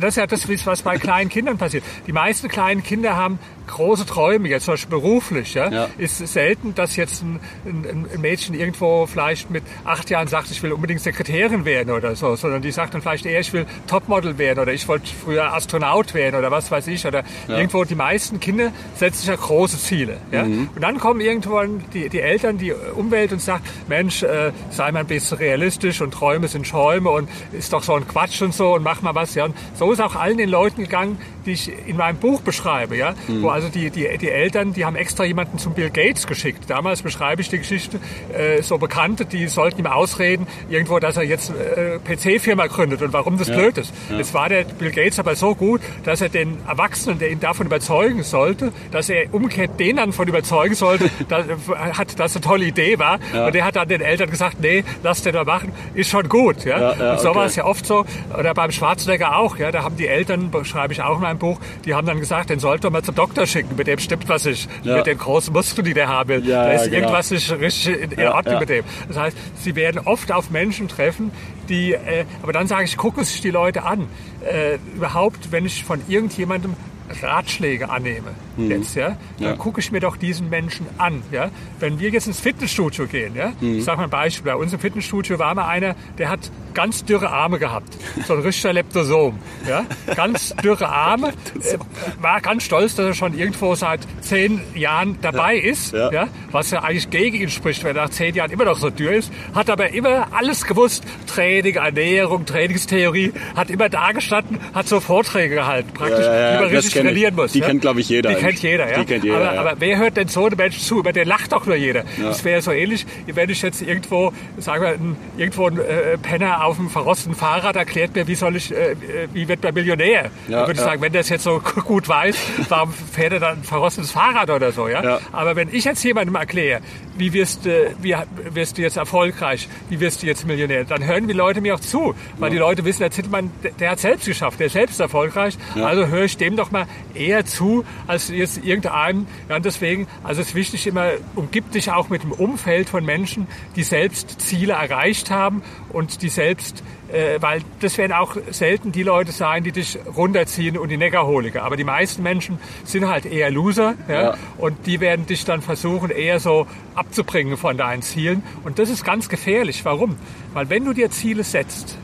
Das ist ja das, was bei kleinen Kindern passiert. Die meisten kleinen Kinder haben große Träume, jetzt zum Beispiel beruflich, ja, ja. ist selten, dass jetzt ein, ein, ein, Mädchen irgendwo vielleicht mit acht Jahren sagt, ich will unbedingt Sekretärin werden oder so, sondern die sagt dann vielleicht eher, ich will Topmodel werden oder ich wollte früher Astronaut werden oder was weiß ich oder ja. irgendwo die meisten Kinder setzen sich ja große Ziele, ja. Mhm. Und dann kommen irgendwann die, die Eltern, die Umwelt und sagt, Mensch, äh, sei mal ein bisschen realistisch und Träume sind Schäume und ist doch so ein Quatsch und so und mach mal was, ja. Und so ist auch allen den Leuten gegangen, die ich in meinem Buch beschreibe, ja, mhm. wo also die, die, die Eltern, die haben extra jemanden zum Bill Gates geschickt. Damals beschreibe ich die Geschichte, äh, so Bekannte, die sollten ihm ausreden, irgendwo, dass er jetzt äh, PC-Firma gründet und warum das ja. blöd ist. Ja. Jetzt war der Bill Gates aber so gut, dass er den Erwachsenen, der ihn davon überzeugen sollte, dass er umgekehrt den dann von überzeugen sollte, dass, hat, dass eine tolle Idee war. Ja. Und der hat dann den Eltern gesagt, nee, lass den doch machen, ist schon gut. Ja und so okay. war es ja oft so. Oder beim Schwarzenegger auch. Ja? Da haben die Eltern, beschreibe ich auch in meinem Buch, die haben dann gesagt, den sollte man zum Doktor schicken, mit dem stimmt was nicht. Mit den großen Muskeln, die der haben will. da ist genau. irgendwas nicht richtig in Ordnung mit dem. Das heißt, sie werden oft auf Menschen treffen, die, äh, aber dann sage ich, gucken sich die Leute an. Äh, überhaupt, wenn ich von irgendjemandem Ratschläge annehme, mhm. jetzt, ja, dann ja. gucke ich mir doch diesen Menschen an. Ja? Wenn wir jetzt ins Fitnessstudio gehen, ja, mhm. ich sage mal ein Beispiel, bei uns im Fitnessstudio war mal einer, der hat ganz dürre Arme gehabt, so ein richtiger Leptosom. Ja? Ganz dürre Arme, äh, war ganz stolz, dass er schon irgendwo seit zehn Jahren dabei ja. ist, ja. ja. was ja eigentlich gegen ihn spricht, wenn er nach zehn Jahren immer noch so dürr ist, hat aber immer alles gewusst, Training, Ernährung, Trainingstheorie, hat immer da gestanden, hat so Vorträge gehalten, praktisch, ja, ja, wie man richtig trainieren muss. Die ja? kennt, glaube ich, jeder. Die kennt jeder, ja. Die kennt jeder, aber, ja. aber wer hört denn so einen Menschen zu? Über den lacht doch nur jeder. Ja. Das wäre so ähnlich, wenn ich jetzt irgendwo, sagen wir, ein, irgendwo ein äh, Penner auf einem verrosteten Fahrrad erklärt mir, wie soll ich, äh, wie wird man Millionär? Ja, dann würde ich sagen, wenn der es jetzt so gut weiß, warum fährt er dann ein verrostetes Fahrrad oder so, ja? Aber wenn ich jetzt jemandem erkläre, wie wirst, äh, wie wirst du jetzt erfolgreich, wie wirst du jetzt Millionär, dann hören die Leute mir auch zu, weil die Leute wissen, der Zittmann, der, der hat selbst geschafft, der ist selbst erfolgreich, also höre ich dem doch mal eher zu, als jetzt irgendeinem. Ja, und deswegen, also es ist wichtig immer, umgibt dich auch mit dem Umfeld von Menschen, die selbst Ziele erreicht haben und die selbst äh, weil das werden auch selten die Leute sein, die dich runterziehen und die Neckerholiger. Aber die meisten Menschen sind halt eher Loser ja, ja. und die werden dich dann versuchen, eher so abzubringen von deinen Zielen. Und das ist ganz gefährlich. Warum? Weil wenn du dir Ziele setzt,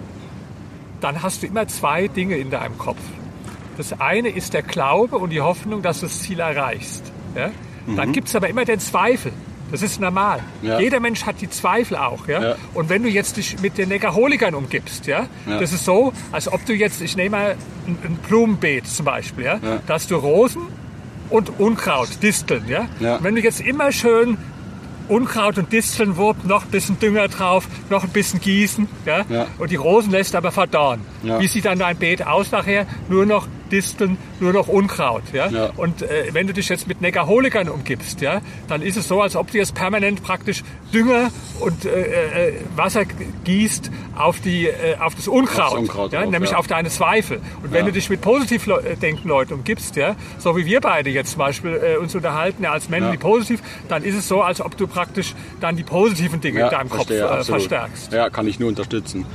dann hast du immer zwei Dinge in deinem Kopf. Das eine ist der Glaube und die Hoffnung, dass du das Ziel erreichst. Ja? Dann mhm. gibt es aber immer den Zweifel. Das ist normal. Ja. Jeder Mensch hat die Zweifel auch. Ja? ja? Und wenn du jetzt dich mit den Neckerholikern umgibst, ja? ja? das ist so, als ob du jetzt, ich nehme mal ein, ein Blumenbeet zum Beispiel, ja? da hast du Rosen und Unkraut, Disteln. Ja? Wenn du jetzt immer schön Unkraut und Distelnwurp, noch ein bisschen Dünger drauf, noch ein bisschen gießen. Ja? ja. Und die Rosen lässt aber verdorren. Ja. Wie sieht dann dein Beet aus nachher? Nur noch Disteln, nur noch Unkraut. Ja? ja. Und äh, wenn du dich jetzt mit Neckerholikern umgibst, ja, dann ist es so, als ob du jetzt permanent praktisch Dünger und äh, äh, Wasser gießt auf, die, äh, auf das Unkraut, das Unkraut ja? Drauf, nämlich auf deine Zweifel. Und wenn du dich mit positiv äh, denken Leuten umgibst, ja, so wie wir beide jetzt zum Beispiel äh, uns unterhalten, ja, als Männer, die positiv, dann ist es so, als ob du praktisch dann die positiven Dinge in deinem verstehe, Kopf verstärkst. Ja, kann ich nur unterstützen.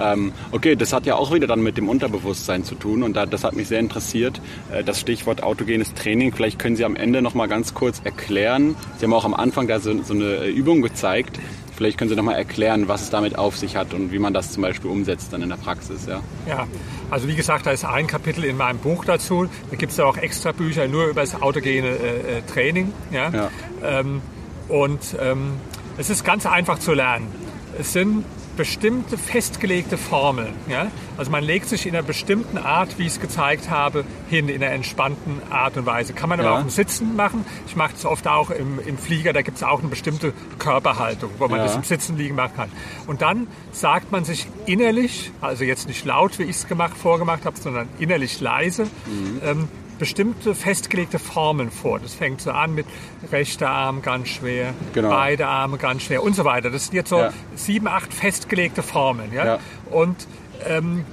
Ähm, okay, das hat ja auch wieder dann mit dem Unterbewusstsein zu tun und da, das hat mich sehr interessiert. Äh, das Stichwort autogenes Training. Vielleicht können Sie am Ende noch mal ganz kurz erklären. Sie haben auch am Anfang da so, so eine Übung gezeigt. Vielleicht können Sie noch mal erklären, was es damit auf sich hat und wie man das zum Beispiel umsetzt dann in der Praxis. Ja, ja also wie gesagt, da ist ein Kapitel in meinem Buch dazu. Da gibt es ja auch extra Bücher nur über das autogene äh, äh Training. Ja? ja. Ähm, und ähm, es ist ganz einfach zu lernen. Es sind bestimmte festgelegte Formeln. Ja? Also man legt sich in einer bestimmten Art, wie ich es gezeigt habe, hin, in einer entspannten Art und Weise. Kann man aber ja. auch im Sitzen machen. Ich mache es oft auch im, im Flieger, da gibt es auch eine bestimmte Körperhaltung, wo man ja. das im Sitzen liegen machen kann. Und dann sagt man sich innerlich, also jetzt nicht laut, wie ich es gemacht, vorgemacht habe, sondern innerlich leise, mhm. ähm, bestimmte festgelegte Formeln vor. Das fängt so an mit rechter Arm ganz schwer, genau. beide Arme ganz schwer und so weiter. Das sind jetzt so ja. sieben, acht festgelegte Formeln. Ja? ja. Und ähm,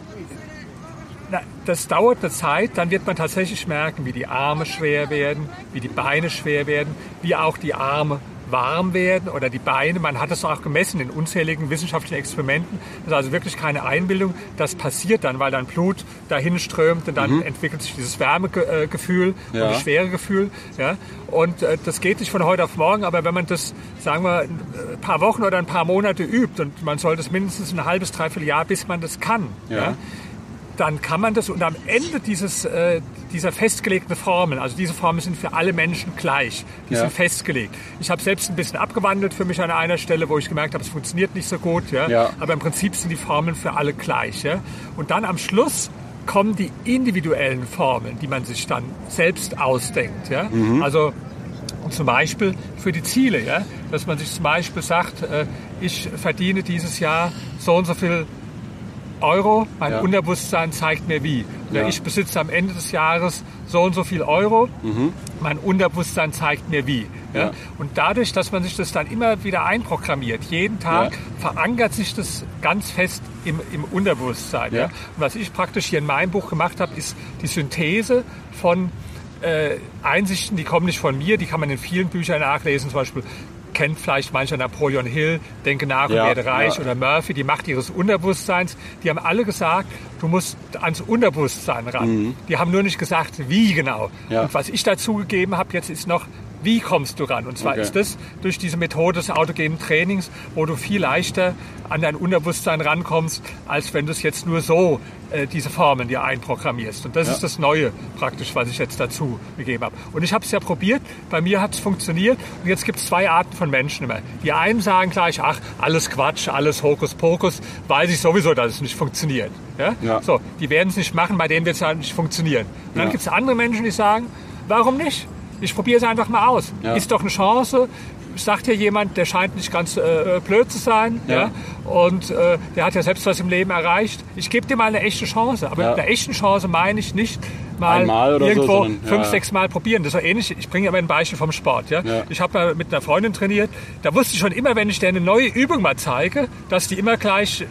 na, das dauert eine Zeit, dann wird man tatsächlich merken, wie die Arme schwer werden, wie die Beine schwer werden, wie auch die Arme warm werden oder die Beine. Man hat es auch gemessen in unzähligen wissenschaftlichen Experimenten. Das ist also wirklich keine Einbildung. Das passiert dann, weil dann Blut dahin strömt und dann mhm. entwickelt sich dieses Wärmegefühl ja. und das Schweregefühl. Ja? Und äh, das geht nicht von heute auf morgen, aber wenn man das, sagen wir, ein paar Wochen oder ein paar Monate übt und man sollte es mindestens ein halbes, dreiviertel Jahr, bis man das kann. Ja. Dann kann man das und am Ende dieses, äh, dieser festgelegten Formeln, also diese Formeln sind für alle Menschen gleich, die ja. sind festgelegt. Ich habe selbst ein bisschen abgewandelt für mich an einer Stelle, wo ich gemerkt habe, es funktioniert nicht so gut, ja? ja. aber im Prinzip sind die Formeln für alle gleich. Ja? Und dann am Schluss kommen die individuellen Formeln, die man sich dann selbst ausdenkt. Ja? Mhm. Also zum Beispiel für die Ziele, ja? dass man sich zum Beispiel sagt, äh, ich verdiene dieses Jahr so und so viel Euro, mein ja. Unterbewusstsein zeigt mir wie. Oder ja. ich besitze am Ende des Jahres so und so viel Euro, mhm. mein Unterbewusstsein zeigt mir wie. Ja? Und dadurch, dass man sich das dann immer wieder einprogrammiert, jeden Tag verankert sich das ganz fest im, im Unterbewusstsein. Und was ich praktisch hier in meinem Buch gemacht habe, ist die Synthese von äh, Einsichten, die kommen nicht von mir, die kann man in vielen Büchern nachlesen, zum Beispiel kennt vielleicht mancher Napoleon Hill, Denke nach und ja, werde reich ja. oder Murphy, die Macht ihres Unterbewusstseins. Die haben alle gesagt, du musst ans Unterbewusstsein ran. Mhm. Die haben nur nicht gesagt, wie genau. Ja. Und was ich dazu gegeben habe jetzt ist noch, wie kommst du ran? Und zwar okay. ist das durch diese Methode des autogenen Trainings, wo du viel leichter an dein Unterbewusstsein rankommst, als wenn du es jetzt nur so äh, diese Formeln dir einprogrammierst. Und das ja. ist das Neue praktisch, was ich jetzt dazu gegeben habe. Und ich habe es ja probiert, bei mir hat es funktioniert. Und jetzt gibt es zwei Arten von Menschen immer. Die einen sagen gleich, ach, alles Quatsch, alles Hokuspokus, weiß ich sowieso, dass es nicht funktioniert. Ja? ja. So, die werden es nicht machen, bei denen wird es ja nicht funktionieren. Und dann ja. gibt es andere Menschen, die sagen, warum nicht? Ich probiere es einfach mal aus. Ja. Ist doch eine Chance. Sagt hier jemand, der scheint nicht ganz äh, blöd zu sein. Ja. ja? Und äh, der hat ja selbst was im Leben erreicht. Ich gebe dir mal eine echte Chance. Aber ja. mit einer echten Chance meine ich nicht mal irgendwo so, sondern, fünf, sechs Mal probieren. Das ist ähnlich. Ich bringe aber ein Beispiel vom Sport. Ja? Ich habe mal mit einer Freundin trainiert. Da wusste ich schon immer, wenn ich der eine neue Übung mal zeige, dass die immer gleich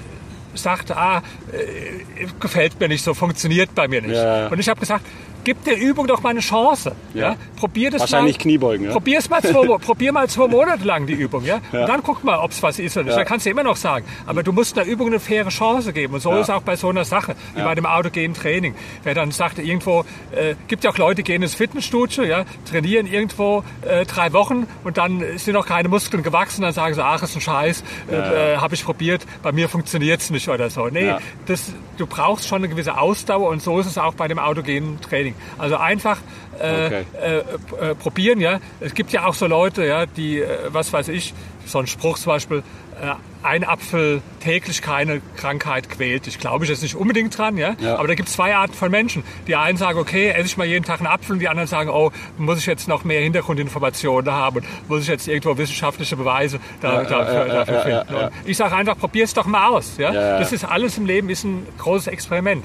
sagt, ah, äh, gefällt mir nicht so, funktioniert bei mir nicht. Ja. Und ich habe gesagt, gib der Übung doch mal eine Chance. Ja. ja? Probier das Wahrscheinlich mal, Kniebeugen. Ja? Probier es mal zwei, probier mal zwei Monate lang die Übung. Ja? ja. Und dann guck mal, ob es was ist oder nicht. Ja. Dann kannst du immer noch sagen. Aber du musst der Übung eine faire Chance geben. Und so ist es auch bei so einer Sache, wie bei dem autogenen Training. Wer dann sagt, irgendwo, äh, gibt ja auch Leute, die gehen ins Fitnessstudio, ja, trainieren irgendwo äh, drei Wochen und dann sind noch keine Muskeln gewachsen. Dann sagen sie, ach, ist ein Scheiß, äh, äh, habe ich probiert, bei mir funktioniert es nicht oder so. Nee, das, du brauchst schon eine gewisse Ausdauer und so ist es auch bei dem autogenen Training. Also einfach äh, okay. äh, äh, probieren, ja. Es gibt ja auch so Leute, ja, die, äh, was weiß ich, so ein Spruch zum Beispiel, äh, ein Apfel täglich keine Krankheit quält. Ich glaube ich jetzt nicht unbedingt dran, ja? ja. Aber da gibt es zwei Arten von Menschen. Die einen sagen, okay, esse ich mal jeden Tag einen Apfel und die anderen sagen, oh, muss ich jetzt noch mehr Hintergrundinformationen haben und muss ich jetzt irgendwo wissenschaftliche Beweise da, ja, dafür, ja, dafür finden. ich sage einfach, probier es doch mal aus. Ja? Das ist alles im Leben ist ein großes Experiment.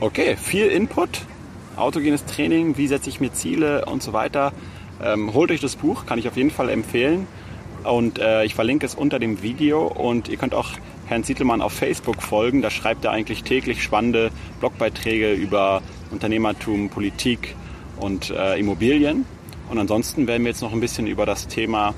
Okay, viel Input autogenes Training, wie setze ich mir Ziele und so weiter. Ähm, holt euch das Buch, kann ich auf jeden Fall empfehlen. Und äh, ich verlinke es unter dem Video und ihr könnt auch Herrn Zietelmann auf Facebook folgen. Da schreibt er eigentlich täglich spannende Blogbeiträge über Unternehmertum, Politik und äh, Immobilien. Und ansonsten werden wir jetzt noch ein bisschen über das Thema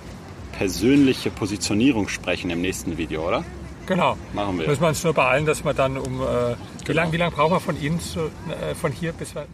persönliche Positionierung sprechen im nächsten Video, oder? Genau. Machen wir. Müssen wir uns nur beeilen, dass wir dann um. Äh, genau. Wie lange lang brauchen wir von Ihnen zu, äh, von hier bis wir.